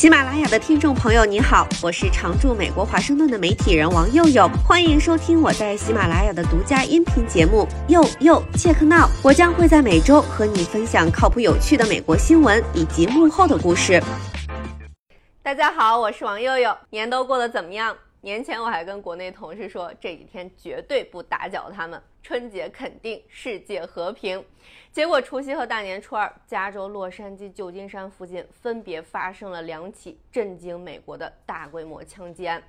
喜马拉雅的听众朋友，你好，我是常驻美国华盛顿的媒体人王佑佑，欢迎收听我在喜马拉雅的独家音频节目《佑佑切克闹》。我将会在每周和你分享靠谱有趣的美国新闻以及幕后的故事。大家好，我是王佑佑，年都过得怎么样？年前我还跟国内同事说，这几天绝对不打搅他们，春节肯定世界和平。结果除夕和大年初二，加州洛杉矶、旧金山附近分别发生了两起震惊美国的大规模枪击案。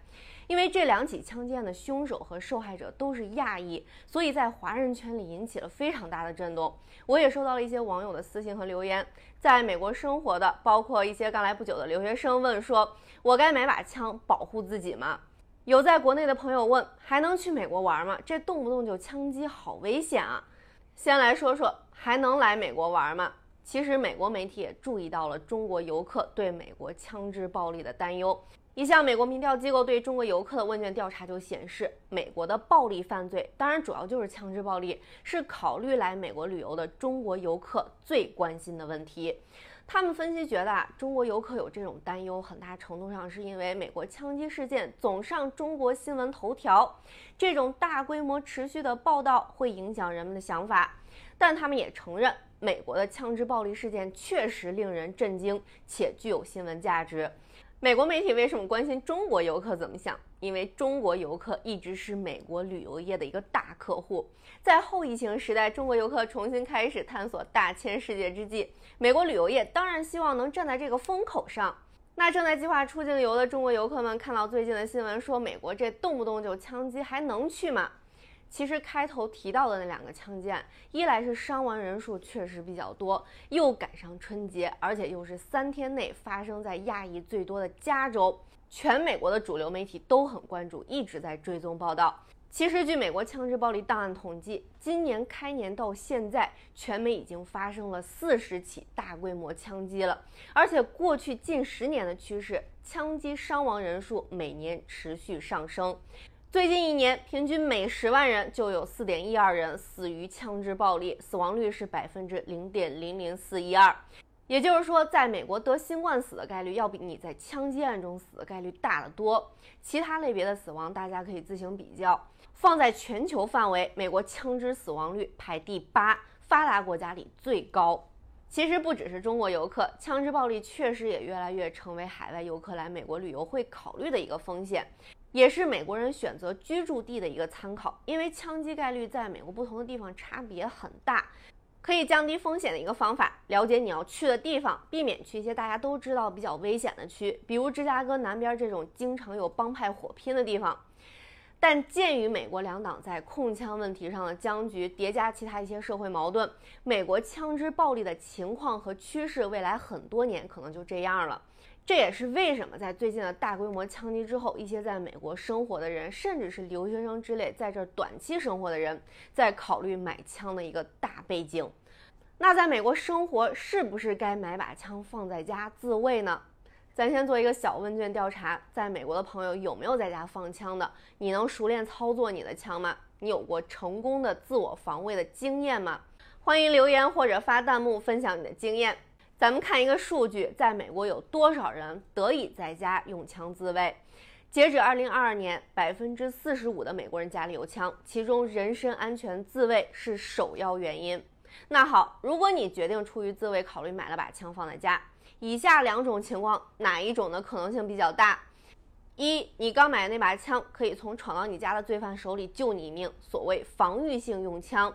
因为这两起枪击案的凶手和受害者都是亚裔，所以在华人圈里引起了非常大的震动。我也收到了一些网友的私信和留言，在美国生活的，包括一些刚来不久的留学生问说：“我该买把枪保护自己吗？”有在国内的朋友问，还能去美国玩吗？这动不动就枪击，好危险啊！先来说说还能来美国玩吗？其实美国媒体也注意到了中国游客对美国枪支暴力的担忧。一项美国民调机构对中国游客的问卷调查就显示，美国的暴力犯罪，当然主要就是枪支暴力，是考虑来美国旅游的中国游客最关心的问题。他们分析觉得啊，中国游客有这种担忧，很大程度上是因为美国枪击事件总上中国新闻头条，这种大规模持续的报道会影响人们的想法。但他们也承认，美国的枪支暴力事件确实令人震惊，且具有新闻价值。美国媒体为什么关心中国游客怎么想？因为中国游客一直是美国旅游业的一个大客户。在后疫情时代，中国游客重新开始探索大千世界之际，美国旅游业当然希望能站在这个风口上。那正在计划出境游的中国游客们，看到最近的新闻说美国这动不动就枪击，还能去吗？其实开头提到的那两个枪击案，一来是伤亡人数确实比较多，又赶上春节，而且又是三天内发生在亚裔最多的加州，全美国的主流媒体都很关注，一直在追踪报道。其实，据美国枪支暴力档案统计，今年开年到现在，全美已经发生了四十起大规模枪击了，而且过去近十年的趋势，枪击伤亡人数每年持续上升。最近一年，平均每十万人就有四点一二人死于枪支暴力，死亡率是百分之零点零零四一二。也就是说，在美国得新冠死的概率要比你在枪击案中死的概率大得多。其他类别的死亡，大家可以自行比较。放在全球范围，美国枪支死亡率排第八，发达国家里最高。其实不只是中国游客，枪支暴力确实也越来越成为海外游客来美国旅游会考虑的一个风险。也是美国人选择居住地的一个参考，因为枪击概率在美国不同的地方差别很大，可以降低风险的一个方法，了解你要去的地方，避免去一些大家都知道比较危险的区，比如芝加哥南边这种经常有帮派火拼的地方。但鉴于美国两党在控枪问题上的僵局，叠加其他一些社会矛盾，美国枪支暴力的情况和趋势，未来很多年可能就这样了。这也是为什么在最近的大规模枪击之后，一些在美国生活的人，甚至是留学生之类在这短期生活的人，在考虑买枪的一个大背景。那在美国生活，是不是该买把枪放在家自卫呢？咱先做一个小问卷调查，在美国的朋友有没有在家放枪的？你能熟练操作你的枪吗？你有过成功的自我防卫的经验吗？欢迎留言或者发弹幕分享你的经验。咱们看一个数据，在美国有多少人得以在家用枪自卫？截止二零二二年，百分之四十五的美国人家里有枪，其中人身安全自卫是首要原因。那好，如果你决定出于自卫考虑买了把枪放在家，以下两种情况哪一种的可能性比较大？一，你刚买的那把枪可以从闯到你家的罪犯手里救你一命，所谓防御性用枪；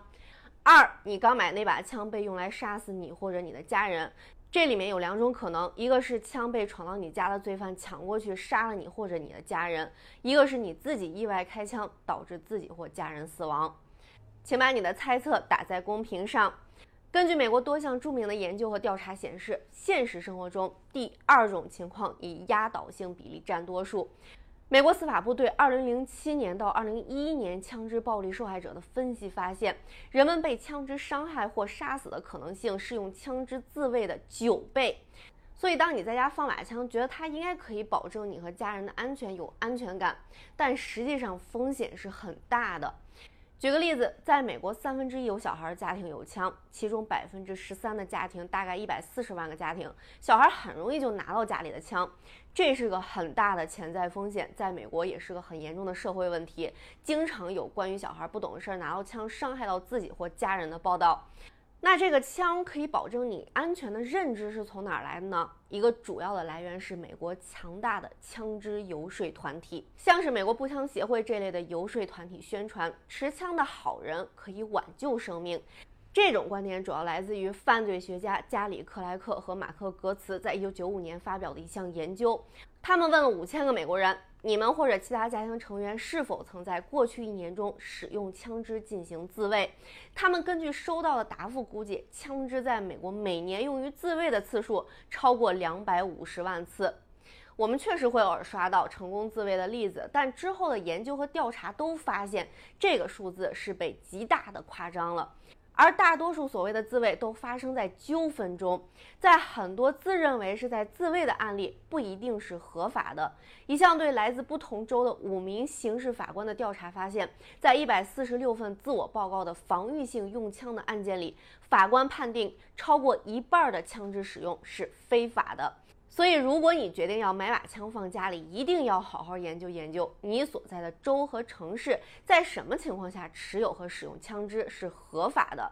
二，你刚买那把枪被用来杀死你或者你的家人。这里面有两种可能，一个是枪被闯到你家的罪犯抢过去杀了你或者你的家人，一个是你自己意外开枪导致自己或家人死亡。请把你的猜测打在公屏上。根据美国多项著名的研究和调查显示，现实生活中第二种情况以压倒性比例占多数。美国司法部对2007年到2011年枪支暴力受害者的分析发现，人们被枪支伤害或杀死的可能性是用枪支自卫的九倍。所以，当你在家放把枪，觉得它应该可以保证你和家人的安全，有安全感，但实际上风险是很大的。举个例子，在美国，三分之一有小孩家庭有枪，其中百分之十三的家庭，大概一百四十万个家庭，小孩很容易就拿到家里的枪，这是个很大的潜在风险，在美国也是个很严重的社会问题，经常有关于小孩不懂事拿到枪伤害到自己或家人的报道。那这个枪可以保证你安全的认知是从哪儿来的呢？一个主要的来源是美国强大的枪支游说团体，像是美国步枪协会这类的游说团体宣传，持枪的好人可以挽救生命。这种观点主要来自于犯罪学家加里克莱克和马克格茨在一九九五年发表的一项研究。他们问了五千个美国人：“你们或者其他家庭成员是否曾在过去一年中使用枪支进行自卫？”他们根据收到的答复估计，枪支在美国每年用于自卫的次数超过两百五十万次。我们确实会偶尔刷到成功自卫的例子，但之后的研究和调查都发现，这个数字是被极大的夸张了。而大多数所谓的自卫都发生在纠纷中，在很多自认为是在自卫的案例，不一定是合法的。一项对来自不同州的五名刑事法官的调查发现，在一百四十六份自我报告的防御性用枪的案件里，法官判定超过一半的枪支使用是非法的。所以，如果你决定要买把枪放家里，一定要好好研究研究你所在的州和城市在什么情况下持有和使用枪支是合法的。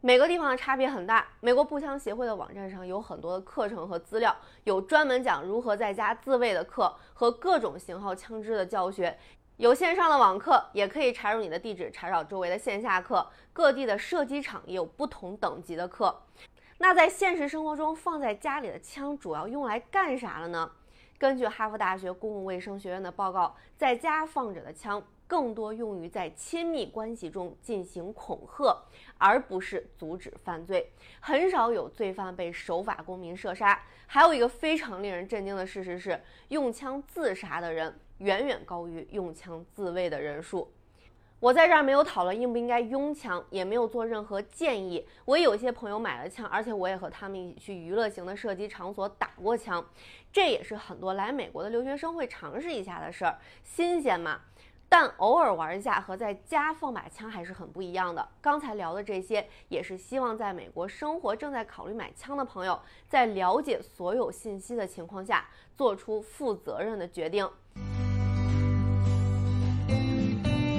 每个地方的差别很大。美国步枪协会的网站上有很多的课程和资料，有专门讲如何在家自卫的课和各种型号枪支的教学，有线上的网课，也可以插入你的地址查找周围的线下课。各地的射击场也有不同等级的课。那在现实生活中，放在家里的枪主要用来干啥了呢？根据哈佛大学公共卫生学院的报告，在家放着的枪更多用于在亲密关系中进行恐吓，而不是阻止犯罪。很少有罪犯被守法公民射杀。还有一个非常令人震惊的事实是，用枪自杀的人远远高于用枪自卫的人数。我在这儿没有讨论应不应该拥枪，也没有做任何建议。我有些朋友买了枪，而且我也和他们一起去娱乐型的射击场所打过枪，这也是很多来美国的留学生会尝试一下的事儿，新鲜嘛。但偶尔玩一下和在家放把枪还是很不一样的。刚才聊的这些，也是希望在美国生活、正在考虑买枪的朋友，在了解所有信息的情况下，做出负责任的决定。